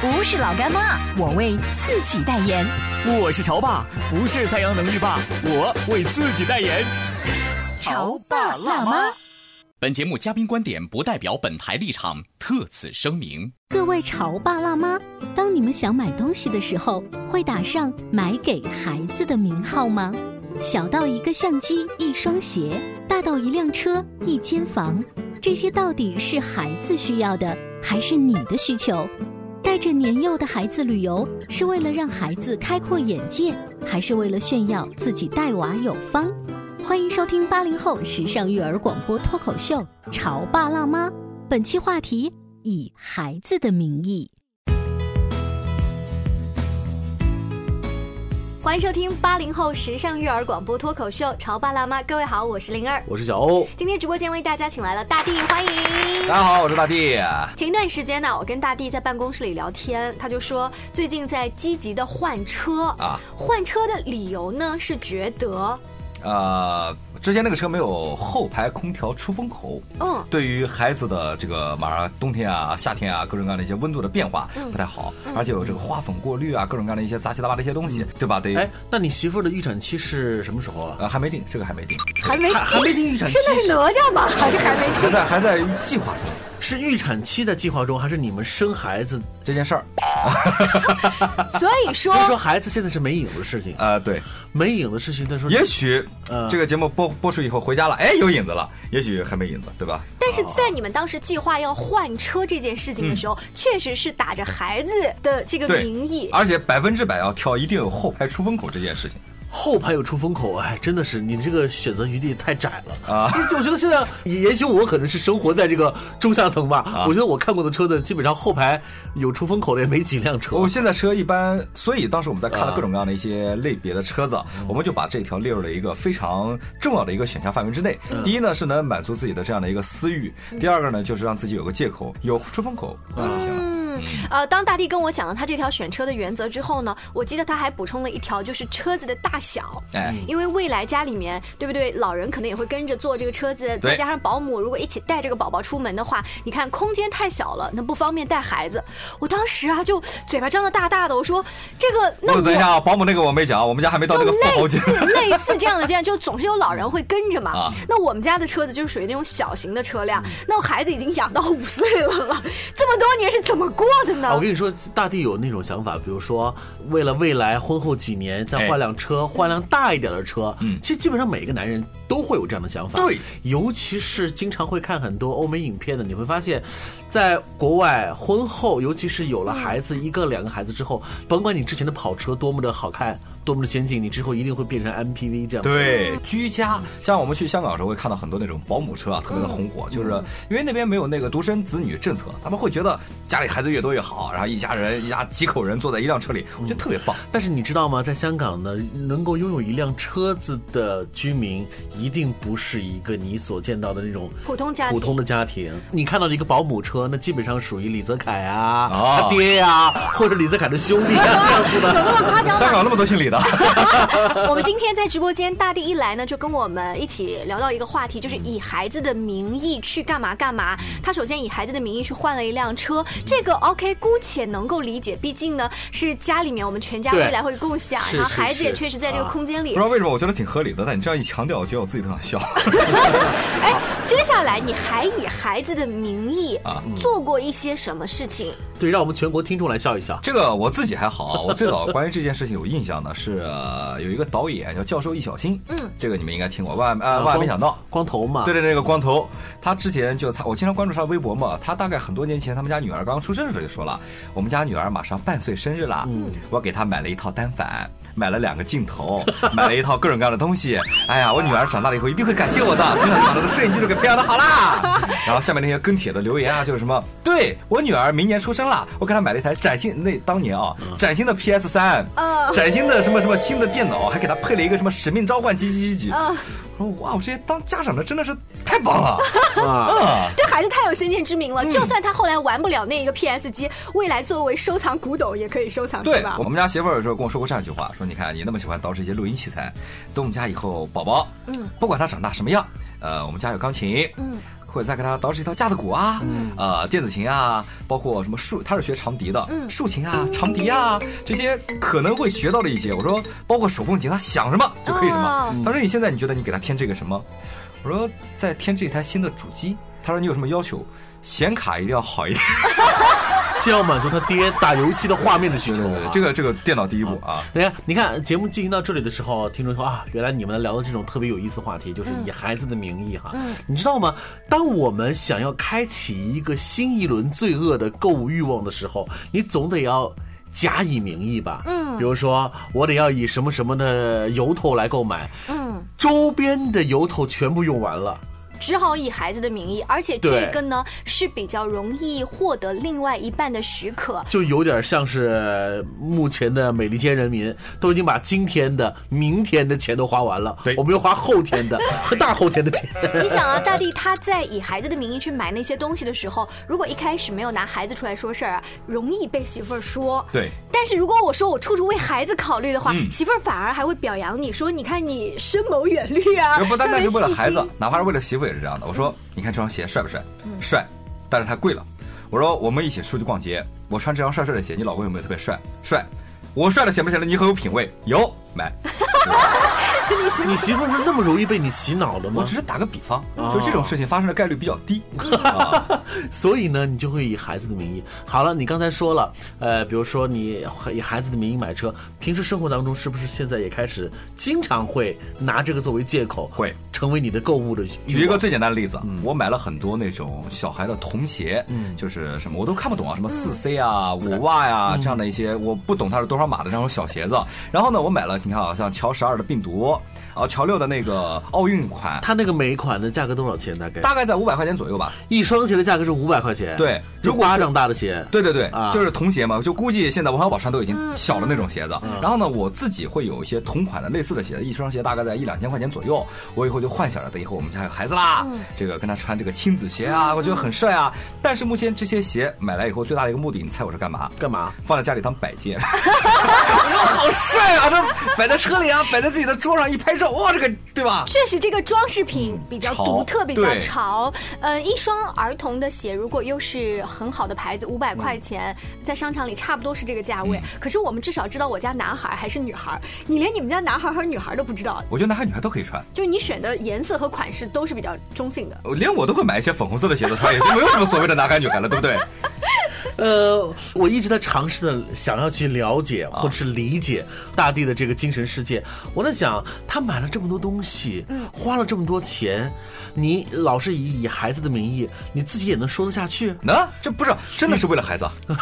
不是老干妈，我为自己代言。我是潮爸，不是太阳能浴霸，我为自己代言。潮爸辣妈。本节目嘉宾观点不代表本台立场，特此声明。各位潮爸辣妈，当你们想买东西的时候，会打上买给孩子的名号吗？小到一个相机、一双鞋，大到一辆车、一间房，这些到底是孩子需要的，还是你的需求？带着年幼的孩子旅游，是为了让孩子开阔眼界，还是为了炫耀自己带娃有方？欢迎收听八零后时尚育儿广播脱口秀《潮爸辣妈》，本期话题以孩子的名义。欢迎收听八零后时尚育儿广播脱口秀《潮爸辣妈》，各位好，我是灵儿，我是小欧。今天直播间为大家请来了大地，欢迎。大家好，我是大地。前一段时间呢，我跟大地在办公室里聊天，他就说最近在积极的换车啊，换车的理由呢是觉得，呃。之前那个车没有后排空调出风口，嗯，对于孩子的这个马上冬天啊、夏天啊，各种各样的一些温度的变化不太好，而且有这个花粉过滤啊，各种各样的一些杂七杂八的一些东西，对吧？得。哎，那你媳妇的预产期是什么时候啊？呃，还没定，这个还没定，还没还没定预产期。现在是哪吒吗？还是还没定？还在还在计划中。是预产期在计划中，还是你们生孩子这件事儿？所以说，所以说孩子现在是没影的事情啊。对，没影的事情。他说，也许这个节目播播出以后回家了，哎，有影子了。也许还没影子，对吧？但是在你们当时计划要换车这件事情的时候，确实是打着孩子的这个名义，而且百分之百要挑一定有后排出风口这件事情。后排有出风口，哎，真的是你这个选择余地太窄了啊！我觉得现在，也许我可能是生活在这个中下层吧。我觉得我看过的车子，基本上后排有出风口的也没几辆车。我现在车一般，所以当时我们在看了各种各样的一些类别的车子，我们就把这条列入了一个非常重要的一个选项范围之内。第一呢，是能满足自己的这样的一个私欲；第二个呢，就是让自己有个借口，有出风口那就行了。呃，当大地跟我讲了他这条选车的原则之后呢，我记得他还补充了一条，就是车子的大小。哎，因为未来家里面对不对，老人可能也会跟着坐这个车子，再加上保姆如果一起带这个宝宝出门的话，你看空间太小了，那不方便带孩子。我当时啊，就嘴巴张得大大的，我说这个那我等一下，保姆那个我没讲，我们家还没到那个富豪阶段。类似这样的这样，就总是有老人会跟着嘛。啊，那我们家的车子就是属于那种小型的车辆，那我孩子已经养到五岁了了，这么多年是怎么过的呢？我跟你说。大地有那种想法，比如说为了未来婚后几年再换辆车，换辆大一点的车。嗯，其实基本上每一个男人都会有这样的想法。对，尤其是经常会看很多欧美影片的，你会发现，在国外婚后，尤其是有了孩子一个两个孩子之后，甭管你之前的跑车多么的好看。多么的先进，你之后一定会变成 MPV 这样。对，居家，像我们去香港的时候会看到很多那种保姆车啊，特别的红火，就是因为那边没有那个独生子女政策，他们会觉得家里孩子越多越好，然后一家人一家几口人坐在一辆车里，我觉得特别棒。但是你知道吗？在香港呢，能够拥有一辆车子的居民，一定不是一个你所见到的那种普通家庭普通的家庭。你看到的一个保姆车，那基本上属于李泽楷啊，他爹呀，或者李泽楷的兄弟啊这样子的。有那么夸张香港那么多姓李的。我们今天在直播间，大地一来呢，就跟我们一起聊到一个话题，就是以孩子的名义去干嘛干嘛。他首先以孩子的名义去换了一辆车，这个 OK，姑且能够理解，毕竟呢是家里面我们全家未来会共享，然后孩子也确实在这个空间里。不知道为什么，我觉得挺合理的。但你这样一强调，我觉得我自己都想笑。哎，接下来你还以孩子的名义啊做过一些什么事情？对，让我们全国听众来笑一笑。这个我自己还好，我最早关于这件事情有印象的是有一个导演叫教授易小星，嗯，这个你们应该听过，万呃万万没想到，光头嘛，对对，那个光头，他之前就他，我经常关注他微博嘛，他大概很多年前他们家女儿刚刚出生的时候就说了，我们家女儿马上半岁生日了，嗯，我给她买了一套单反。买了两个镜头，买了一套各种各样的东西。哎呀，我女儿长大了以后一定会感谢我的，真的把她的摄影技术给培养的好啦。然后下面那些跟帖的留言啊，就是什么，对我女儿明年出生了，我给她买了一台崭新那当年啊崭新的 PS 三，崭新的什么什么新的电脑，还给她配了一个什么使命召唤几几几几。说哇，我这些当家长的真的是太棒了 啊！对孩子太有先见之明了。就算他后来玩不了那一个 PS 机，未来作为收藏古董也可以收藏，对吧？我们家媳妇儿有时候跟我说过这样一句话，说你看你那么喜欢捯饬一些录音器材，等我们家以后宝宝，嗯，不管他长大什么样，呃，我们家有钢琴，嗯。或者再给他捯饬一套架子鼓啊，呃，电子琴啊，包括什么竖，他是学长笛的，竖琴啊，长笛啊，这些可能会学到的一些。我说，包括手风琴，他想什么就可以什么。他说，你现在你觉得你给他添这个什么？我说，再添这台新的主机。他说，你有什么要求？显卡一定要好一点。先要满足他爹打游戏的画面的需求，这个这个电脑第一步啊！等下，你看节目进行到这里的时候，听众说啊，原来你们聊的这种特别有意思话题，就是以孩子的名义哈。嗯，你知道吗？当我们想要开启一个新一轮罪恶的购物欲望的时候，你总得要假以名义吧？嗯，比如说我得要以什么什么的由头来购买，嗯，周边的由头全部用完了。只好以孩子的名义，而且这个呢是比较容易获得另外一半的许可，就有点像是目前的美利坚人民都已经把今天的、明天的钱都花完了，对，我们要花后天的 和大后天的钱。你想啊，大地他在以孩子的名义去买那些东西的时候，如果一开始没有拿孩子出来说事儿啊，容易被媳妇儿说。对。但是如果我说我处处为孩子考虑的话，媳妇儿反而还会表扬你说，你看你深谋远虑啊，不单单是为了孩子，哪怕是为了媳妇也是这样的。我说，你看这双鞋帅不帅？帅，但是它贵了。我说，我们一起出去逛街，我穿这双帅帅的鞋，你老公有没有特别帅？帅，我帅了显不显得你很有品味？有，买。你媳妇是那么容易被你洗脑的吗？我只是打个比方，就这种事情发生的概率比较低，所以呢，你就会以孩子的名义。好了，你刚才说了，呃，比如说你以孩子的名义买车，平时生活当中是不是现在也开始经常会拿这个作为借口，会成为你的购物的？举一个最简单的例子，我买了很多那种小孩的童鞋，嗯，就是什么我都看不懂啊，什么四 C 啊、五袜呀这样的一些，我不懂它是多少码的这种小鞋子。然后呢，我买了，你看啊，像乔十二的病毒。哦，乔六的那个奥运款，它那个每一款的价格多少钱？大概大概在五百块钱左右吧。一双鞋的价格是五百块钱。对，如果巴掌大的鞋。对对对，就是童鞋嘛。就估计现在王小宝上都已经小了那种鞋子。然后呢，我自己会有一些同款的类似的鞋子，一双鞋大概在一两千块钱左右。我以后就幻想着，等以后我们家有孩子啦，这个跟他穿这个亲子鞋啊，我觉得很帅啊。但是目前这些鞋买来以后，最大的一个目的，你猜我是干嘛？干嘛？放在家里当摆件。我觉得好帅啊！这摆在车里啊，摆在自己的桌上一拍照，哇，这个对吧？确实，这个装饰品比较独特，比较潮。呃，一双儿童的鞋，如果又是很好的牌子，五百块钱，在商场里差不多是这个价位。可是我们至少知道我家男孩还是女孩，你连你们家男孩和女孩都不知道。我觉得男孩女孩都可以穿，就是你选的颜色和款式都是比较中性的。连我都会买一些粉红色的鞋子穿，也就没有什么所谓的男孩女孩了，对不对？呃，我一直在尝试的想要去了解或者是理解大地的这个精神世界。我在想，他买了这么多东西，嗯，花了这么多钱，你老是以以孩子的名义，你自己也能说得下去？那这不是真的是为了孩子？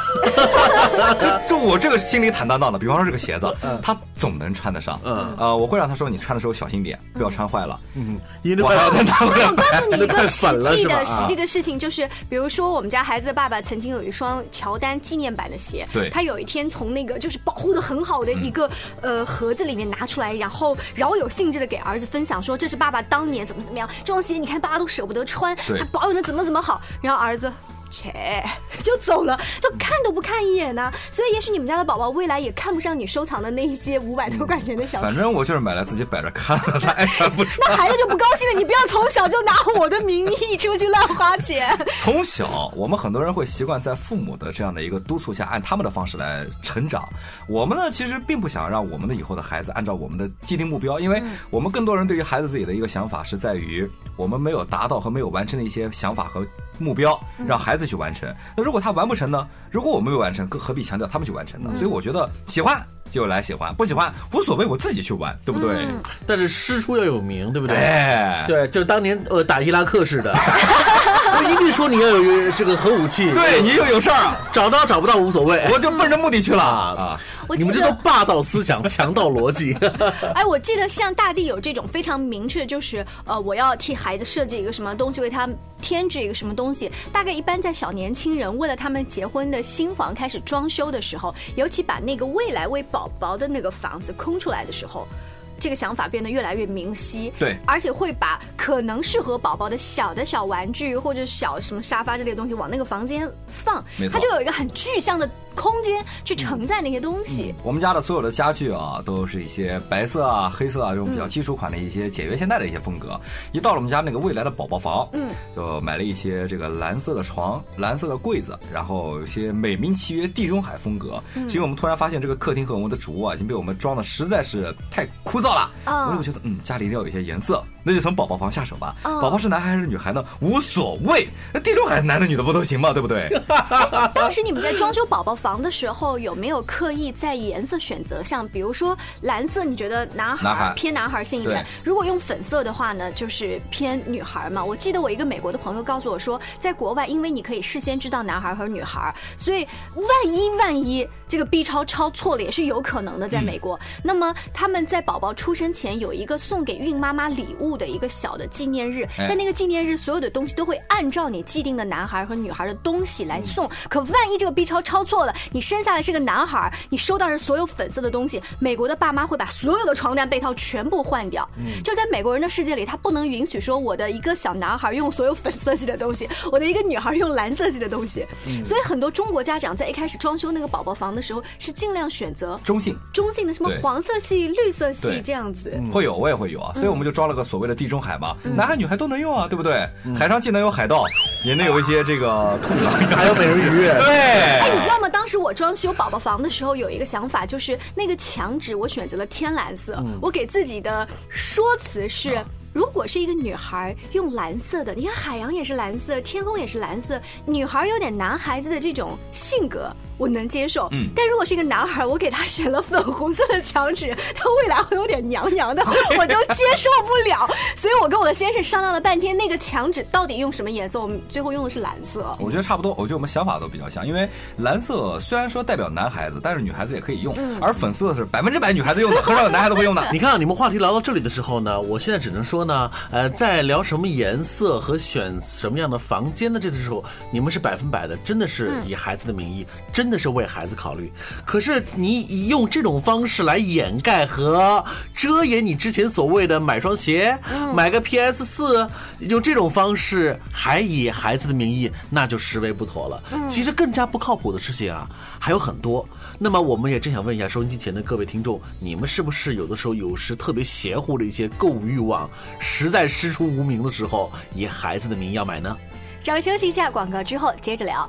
就就我这个心里坦荡荡的。比方说这个鞋子，他总能穿得上。嗯，呃，我会让他说，你穿的时候小心点，不要穿坏了。嗯，我还要再拿回来。我告诉你 一个实际的实际的事情，就是比如说我们家孩子的爸爸曾经有一双。乔丹纪念版的鞋，对，他有一天从那个就是保护的很好的一个呃盒子里面拿出来，然后饶有兴致的给儿子分享说这是爸爸当年怎么怎么样，这双鞋你看爸爸都舍不得穿，他保养的怎么怎么好，然后儿子。切，就走了，就看都不看一眼呢。所以，也许你们家的宝宝未来也看不上你收藏的那一些五百多块钱的小。反正我就是买来自己摆着看，他爱穿不穿。那孩子就不高兴了。你不要从小就拿我的名义出去乱花钱。从小，我们很多人会习惯在父母的这样的一个督促下，按他们的方式来成长。我们呢，其实并不想让我们的以后的孩子按照我们的既定目标，因为我们更多人对于孩子自己的一个想法是在于我们没有达到和没有完成的一些想法和目标，让孩子去完成。那如果他完不成呢？如果我们没有完成，更何必强调他们去完成呢？所以我觉得喜欢。就来喜欢，不喜欢无所谓，我自己去玩，对不对？但是师出要有名，对不对？哎，对，就当年呃打伊拉克似的，我一定说你要有是个核武器，对你又有事儿，找到找不到无所谓，我就奔着目的去了啊。你们这都霸道思想、强盗逻辑。哎，我记得像大地有这种非常明确，就是呃，我要替孩子设计一个什么东西，为他添置一个什么东西。大概一般在小年轻人为了他们结婚的新房开始装修的时候，尤其把那个未来为宝宝的那个房子空出来的时候。这个想法变得越来越明晰，对，而且会把可能适合宝宝的小的小玩具或者小什么沙发之类的东西往那个房间放，它就有一个很具象的空间去承载那些东西。我们家的所有的家具啊，都是一些白色啊、黑色啊这种比较基础款的一些简约现代的一些风格。一到了我们家那个未来的宝宝房，嗯，就买了一些这个蓝色的床、蓝色的柜子，然后有些美名其曰地中海风格。因为我们突然发现这个客厅和我们的主卧啊，已经被我们装的实在是太枯燥。到了，我就觉得，嗯，家里一定要有一些颜色。那就从宝宝房下手吧。宝宝是男孩还是女孩呢？无所谓。那地中海男的女的不都行吗？对不对？当时你们在装修宝宝房的时候，有没有刻意在颜色选择上？比如说蓝色，你觉得男孩偏男孩性一点？如果用粉色的话呢，就是偏女孩嘛。我记得我一个美国的朋友告诉我说，在国外，因为你可以事先知道男孩和女孩，所以万一万一这个 B 超超错了也是有可能的。在美国，那么他们在宝宝出生前有一个送给孕妈妈礼物。的一个小的纪念日，在那个纪念日，所有的东西都会按照你既定的男孩和女孩的东西来送。可万一这个 B 超抄错了，你生下来是个男孩，你收到是所有粉色的东西，美国的爸妈会把所有的床单被套全部换掉。就在美国人的世界里，他不能允许说我的一个小男孩用所有粉色系的东西，我的一个女孩用蓝色系的东西。所以很多中国家长在一开始装修那个宝宝房的时候，是尽量选择中性、中性的什么黄色系、绿色系这样子。会有，我也会有啊，所以我们就装了个所谓。的地中海嘛，男孩女孩都能用啊，对不对？海上既能有海盗，也能有一些这个兔子，还有美人鱼。对，哎，你知道吗？当时我装修宝宝房的时候，有一个想法，就是那个墙纸我选择了天蓝色。我给自己的说辞是：如果是一个女孩用蓝色的，你看海洋也是蓝色，天空也是蓝色，女孩有点男孩子的这种性格。我能接受，嗯，但如果是一个男孩，我给他选了粉红色的墙纸，他未来会有点娘娘的，我就接受不了。所以我跟我的先生商量了半天，那个墙纸到底用什么颜色？我们最后用的是蓝色。我觉得差不多，我觉得我们想法都比较像，因为蓝色虽然说代表男孩子，但是女孩子也可以用，而粉色是百分之百女孩子用的，很少有男孩子会用的。你看，你们话题聊到这里的时候呢，我现在只能说呢，呃，在聊什么颜色和选什么样的房间的这个时候，你们是百分百的，真的是以孩子的名义，真的是为孩子考。考虑，可是你用这种方式来掩盖和遮掩你之前所谓的买双鞋、买个 PS 四，用这种方式还以孩子的名义，那就实为不妥了。其实更加不靠谱的事情啊还有很多。那么我们也正想问一下收音机前的各位听众，你们是不是有的时候有时特别邪乎的一些购物欲望，实在师出无名的时候，以孩子的名义要买呢？稍微休息一下广告之后接着聊。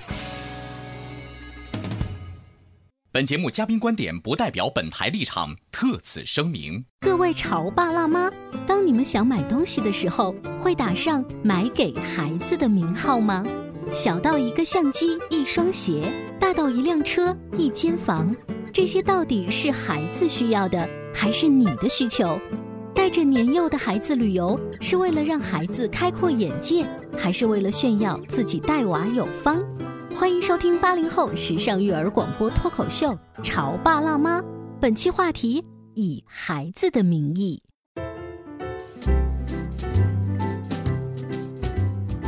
本节目嘉宾观点不代表本台立场，特此声明。各位潮爸辣妈，当你们想买东西的时候，会打上买给孩子的名号吗？小到一个相机、一双鞋，大到一辆车、一间房，这些到底是孩子需要的，还是你的需求？带着年幼的孩子旅游，是为了让孩子开阔眼界，还是为了炫耀自己带娃有方？欢迎收听八零后时尚育儿广播脱口秀《潮爸辣妈》，本期话题以孩子的名义。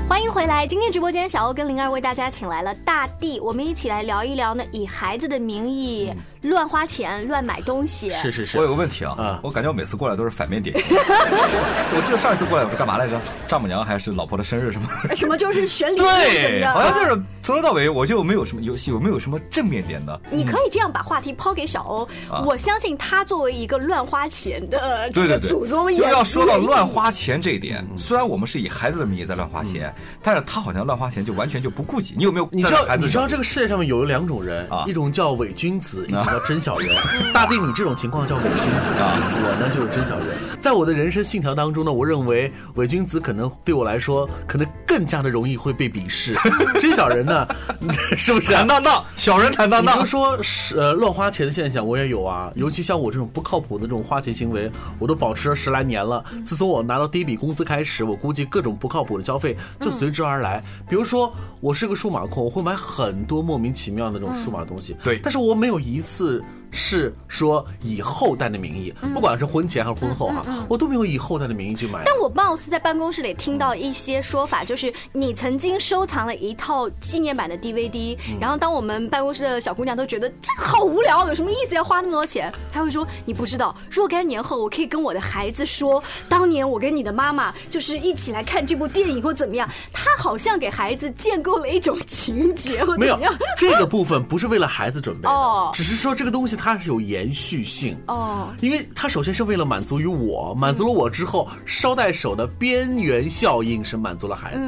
欢迎回来！今天直播间，小欧跟灵儿为大家请来了大地，我们一起来聊一聊呢，以孩子的名义乱花钱、乱买东西。是是是。我有个问题啊，我感觉我每次过来都是反面典型。我记得上一次过来我是干嘛来着？丈母娘还是老婆的生日什么？什么就是选礼物什么的。好像就是从头到尾我就没有什么游戏，有没有什么正面点的？你可以这样把话题抛给小欧，我相信他作为一个乱花钱的这个祖宗也要说到乱花钱这一点，虽然我们是以孩子的名义在乱花钱。但是他好像乱花钱，就完全就不顾及。你有没有？你知道？你知道这个世界上面有两种人啊，一种叫伪君子，一种叫真小人。大地，你这种情况叫伪君子啊，我呢就是真小人。在我的人生信条当中呢，我认为伪君子可能对我来说，可能更加的容易会被鄙视。真小人呢，是不是？坦荡荡，小人坦荡荡。比如说是呃乱花钱的现象，我也有啊。尤其像我这种不靠谱的这种花钱行为，我都保持了十来年了。自从我拿到第一笔工资开始，我估计各种不靠谱的消费就随之而来。比如说，我是个数码控，我会买很多莫名其妙的这种数码东西。对，但是我没有一次。是是说以后代的名义，不管是婚前还是婚后啊，我都没有以后代的名义去买。但我貌似在办公室里听到一些说法，就是你曾经收藏了一套纪念版的 DVD，然后当我们办公室的小姑娘都觉得这个好无聊，有什么意思要花那么多钱？她会说你不知道，若干年后我可以跟我的孩子说，当年我跟你的妈妈就是一起来看这部电影或怎么样。她好像给孩子建构了一种情节或怎么样。这个部分不是为了孩子准备的，只是说这个东西。它是有延续性。哦，因为它首先是为了满足于我，满足了我之后，捎带手的边缘效应是满足了孩子。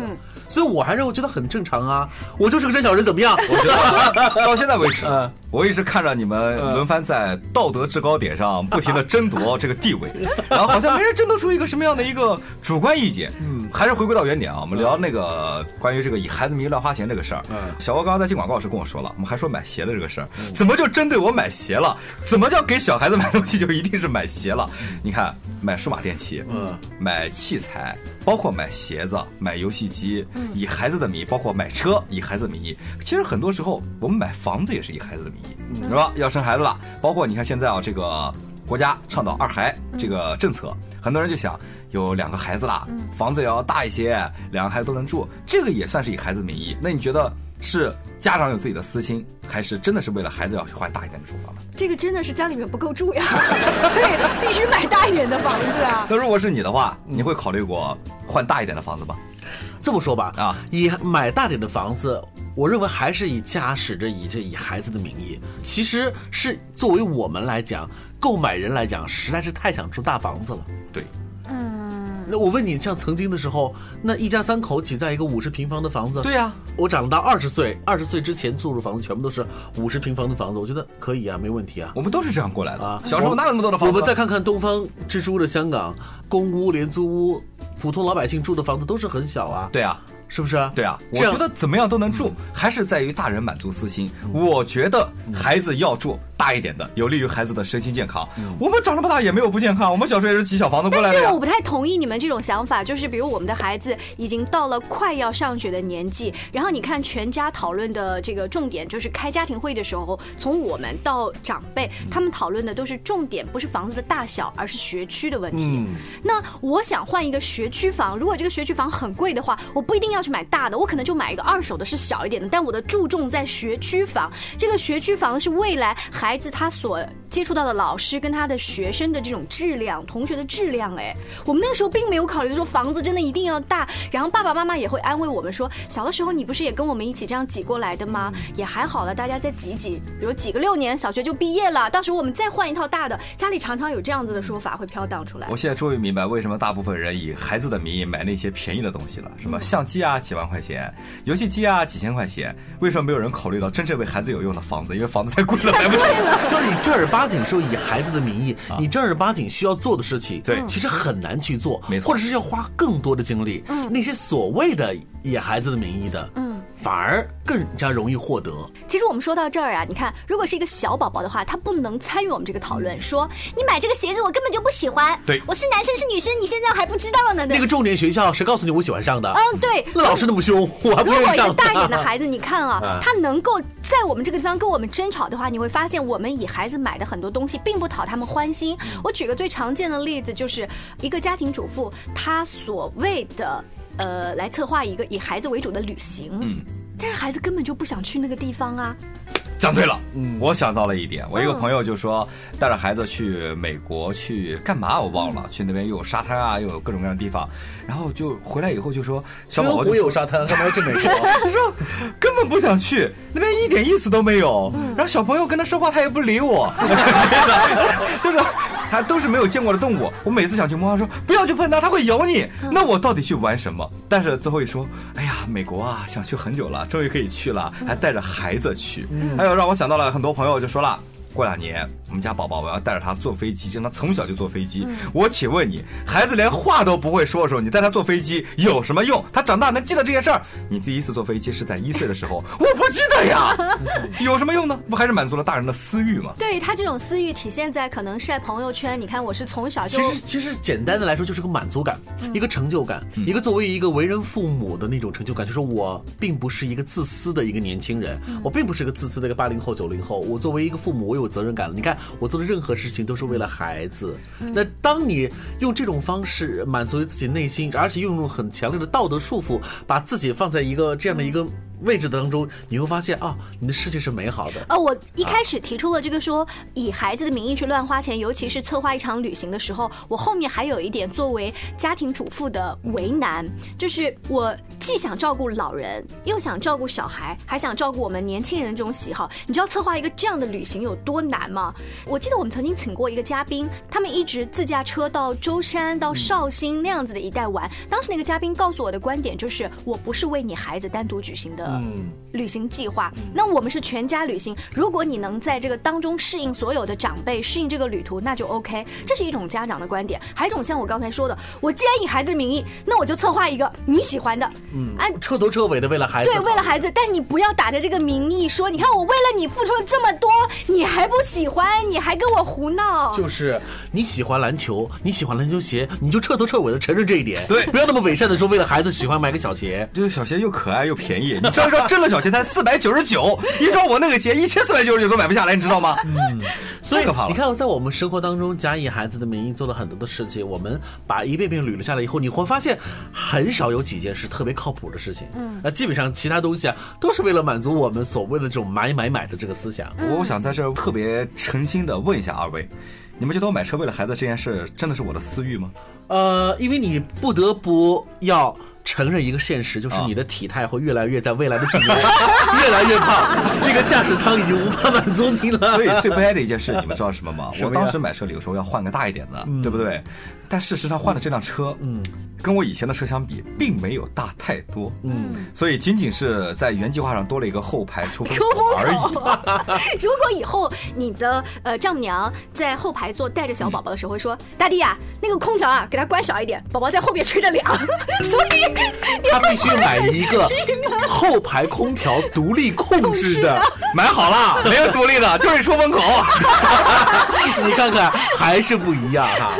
所以我还是我觉得很正常啊，我就是个真小人，怎么样？我觉得 到现在为止，我一直看着你们轮番在道德制高点上 不停的争夺这个地位，然后好像没人争得出一个什么样的一个主观意见。嗯，还是回归到原点啊，我们聊那个关于这个以孩子名义乱花钱这个事儿。嗯，小欧刚刚在进广告时跟我说了，我们还说买鞋的这个事儿，怎么就针对我买鞋了？怎么叫给小孩子买东西就一定是买鞋了？你看，买数码电器，嗯，买器材。包括买鞋子、买游戏机，以孩子的名义；包括买车，以孩子的名义。其实很多时候，我们买房子也是以孩子的名义，是吧？要生孩子了，包括你看现在啊，这个国家倡导二孩这个政策，很多人就想有两个孩子了，房子也要大一些，两个孩子都能住，这个也算是以孩子的名义。那你觉得？是家长有自己的私心，还是真的是为了孩子要去换大一点的住房呢？这个真的是家里面不够住呀，所以必须买大一点的房子啊。那如果是你的话，你会考虑过换大一点的房子吗？这么说吧，啊，以买大点的房子，我认为还是以驾驶着以这以孩子的名义，其实是作为我们来讲，购买人来讲，实在是太想住大房子了。对。那我问你，像曾经的时候，那一家三口挤在一个五十平方的房子，对呀，我长到二十岁，二十岁之前住的房子全部都是五十平方的房子，我觉得可以啊，没问题啊。我们都是这样过来的啊。小时候哪有那么多的房子？我们再看看东方之珠的香港，公屋、廉租屋，普通老百姓住的房子都是很小啊。对啊。是不是？对啊，我觉得怎么样都能住，还是在于大人满足私心。我觉得孩子要住大一点的，有利于孩子的身心健康。我们长这么大也没有不健康，我们小时候也是挤小房子过来的。但是我不太同意你们这种想法，就是比如我们的孩子已经到了快要上学的年纪，然后你看全家讨论的这个重点就是开家庭会的时候，从我们到长辈，他们讨论的都是重点，不是房子的大小，而是学区的问题。那我想换一个学区房，如果这个学区房很贵的话，我不一定要。去买大的，我可能就买一个二手的，是小一点的。但我的注重在学区房，这个学区房是未来孩子他所接触到的老师跟他的学生的这种质量，同学的质量。哎，我们那个时候并没有考虑说房子真的一定要大。然后爸爸妈妈也会安慰我们说，小的时候你不是也跟我们一起这样挤过来的吗？也还好了，大家再挤挤，比如挤个六年，小学就毕业了，到时候我们再换一套大的。家里常常有这样子的说法会飘荡出来。我现在终于明白为什么大部分人以孩子的名义买那些便宜的东西了，什么相机啊。啊，几万块钱，游戏机啊，几千块钱，为什么没有人考虑到真正为孩子有用的房子？因为房子太贵了，买不起。就是你正儿八经是以孩子的名义，你正儿八经需要做的事情，对，其实很难去做，或者是要花更多的精力。嗯，那些所谓的以孩子的名义的，嗯。反而更加容易获得。其实我们说到这儿啊，你看，如果是一个小宝宝的话，他不能参与我们这个讨论，说你买这个鞋子我根本就不喜欢。对，我是男生是女生，你现在还不知道呢。那个重点学校谁告诉你我喜欢上的？嗯，对。那老师那么凶，我还不愿意上。如果大一点的孩子，你看啊，他能够在我们这个地方跟我们争吵的话，你会发现我们以孩子买的很多东西并不讨他们欢心。我举个最常见的例子，就是一个家庭主妇，她所谓的呃来策划一个以孩子为主的旅行，嗯，但是孩子根本就不想去那个地方啊。讲对了，嗯，我想到了一点，我一个朋友就说带着孩子去美国去干嘛，我忘了，去那边又有沙滩啊，又有各种各样的地方，然后就回来以后就说小宝宝有沙滩，干嘛要去美国？他说根本不想去那边，一点意思都没有。然后小朋友跟他说话，他也不理我，就是。他都是没有见过的动物，我每次想去摸，他说不要去碰它，它会咬你。那我到底去玩什么？但是最后一说，哎呀，美国啊，想去很久了，终于可以去了，还带着孩子去。还有让我想到了很多朋友就说了。过两年，我们家宝宝我要带着他坐飞机，让他从小就坐飞机。我请问你，孩子连话都不会说的时候，你带他坐飞机有什么用？他长大能记得这件事儿？你第一次坐飞机是在一岁的时候，我不记得呀，有什么用呢？不还是满足了大人的私欲吗？对他这种私欲体现在可能晒朋友圈。你看，我是从小就……其实其实简单的来说，就是个满足感，一个成就感，一个作为一个为人父母的那种成就感，就是我并不是一个自私的一个年轻人，我并不是一个自私的一个八零后九零后，我作为一个父母，我有责任感。你看。我做的任何事情都是为了孩子。那当你用这种方式满足于自己内心，而且用很强烈的道德束缚，把自己放在一个这样的一个。位置当中，你会发现啊，你的世界是美好的。呃，我一开始提出了这个说以孩子的名义去乱花钱，尤其是策划一场旅行的时候，我后面还有一点作为家庭主妇的为难，就是我既想照顾老人，又想照顾小孩，还想照顾我们年轻人这种喜好。你知道策划一个这样的旅行有多难吗？我记得我们曾经请过一个嘉宾，他们一直自驾车到舟山、到绍兴那样子的一带玩。当时那个嘉宾告诉我的观点就是，我不是为你孩子单独举行的。嗯，旅行计划，那我们是全家旅行。如果你能在这个当中适应所有的长辈，适应这个旅途，那就 OK。这是一种家长的观点，还有一种像我刚才说的，我既然以孩子的名义，那我就策划一个你喜欢的，嗯，按彻头彻尾的为了孩子，对，为了孩子。但你不要打着这个名义说，你看我为了你付出了这么多，你还不喜欢，你还跟我胡闹。就是你喜欢篮球，你喜欢篮球鞋，你就彻头彻尾的承认这一点，对，不要那么伪善的说为了孩子喜欢买个小鞋，就是小鞋又可爱又便宜。你这。说真的，小鞋才四百九十九，一双我那个鞋一千四百九十九都买不下来，你知道吗？嗯，所以你看，在我们生活当中，假以孩子的名义做了很多的事情，我们把一遍遍捋了下来以后，你会发现很少有几件是特别靠谱的事情。嗯，那基本上其他东西啊，都是为了满足我们所谓的这种买买买的这个思想。我想在这特别诚心的问一下二位，你们觉得我买车为了孩子这件事真的是我的私欲吗？呃，因为你不得不要。承认一个现实，就是你的体态会越来越在未来的几年 越来越胖，那个驾驶舱已经无法满足你了。所以最悲哀的一件事，你们知道什么吗？我当时买车有时候要换个大一点的，对不对？但事实上换了这辆车，嗯，跟我以前的车相比，并没有大太多，嗯，所以仅仅是在原计划上多了一个后排出风口而已。如果以后你的呃丈母娘在后排坐带着小宝宝的时候会说：“大弟啊，那个空调啊，给它关小一点，宝宝在后面吹着凉。”所以他必须买一个 后排空调独立控制的，买好了，没有独立的，就是出风口。你看看，还是不一样哈，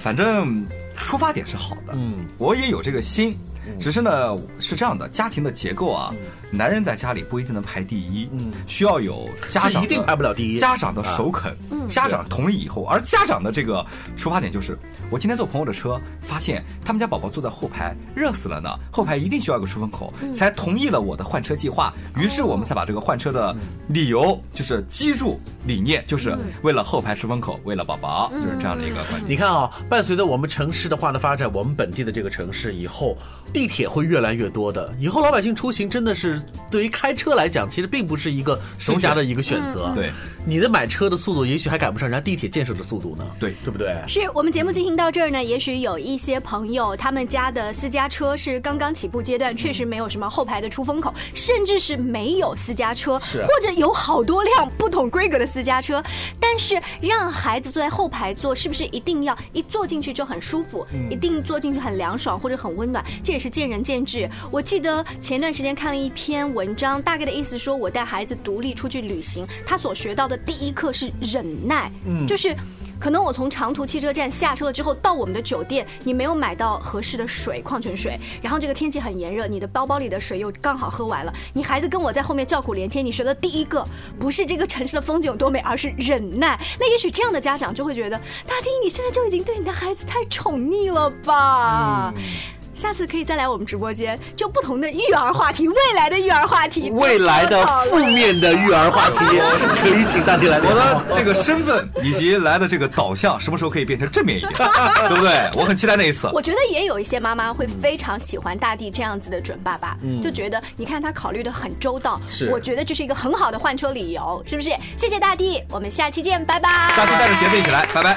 反正。嗯，出发点是好的，嗯，我也有这个心，只是呢是这样的，家庭的结构啊。男人在家里不一定能排第一，嗯，需要有家长一定排不了第一，家长的首肯，嗯，家长同意以后，而家长的这个出发点就是，我今天坐朋友的车，发现他们家宝宝坐在后排热死了呢，后排一定需要一个出风口，才同意了我的换车计划。于是我们才把这个换车的理由就是基柱理念，就是为了后排出风口，为了宝宝，就是这样的一个观点。你看啊，伴随着我们城市的化的发展，我们本地的这个城市以后地铁会越来越多的，以后老百姓出行真的是。对于开车来讲，其实并不是一个首家的一个选择。对，你的买车的速度也许还赶不上人家地铁建设的速度呢。对，对不对？是我们节目进行到这儿呢，也许有一些朋友他们家的私家车是刚刚起步阶段，确实没有什么后排的出风口，甚至是没有私家车，或者有好多辆不同规格的私家车。但是让孩子坐在后排坐，是不是一定要一坐进去就很舒服，一定坐进去很凉爽或者很温暖？这也是见仁见智。我记得前段时间看了一篇文章，大概的意思说，我带孩子独立出去旅行，他所学到的第一课是忍耐，嗯，就是。可能我从长途汽车站下车了之后，到我们的酒店，你没有买到合适的水，矿泉水，然后这个天气很炎热，你的包包里的水又刚好喝完了，你孩子跟我在后面叫苦连天，你学的第一个不是这个城市的风景有多美，而是忍耐。那也许这样的家长就会觉得，大丁，你现在就已经对你的孩子太宠溺了吧？下次可以再来我们直播间，就不同的育儿话题，未来的育儿话题，未来的负面的育儿话题，可以请大家来。我的这个身份以及来的这个导向，什么时候可以变成正面一点，对不对？我很期待那一次。我觉得也有一些妈妈会非常喜欢大地这样子的准爸爸，就觉得你看他考虑的很周到，是，我觉得这是一个很好的换车理由，是不是？谢谢大地，我们下期见，拜拜。下次带着鞋子一起来，拜拜。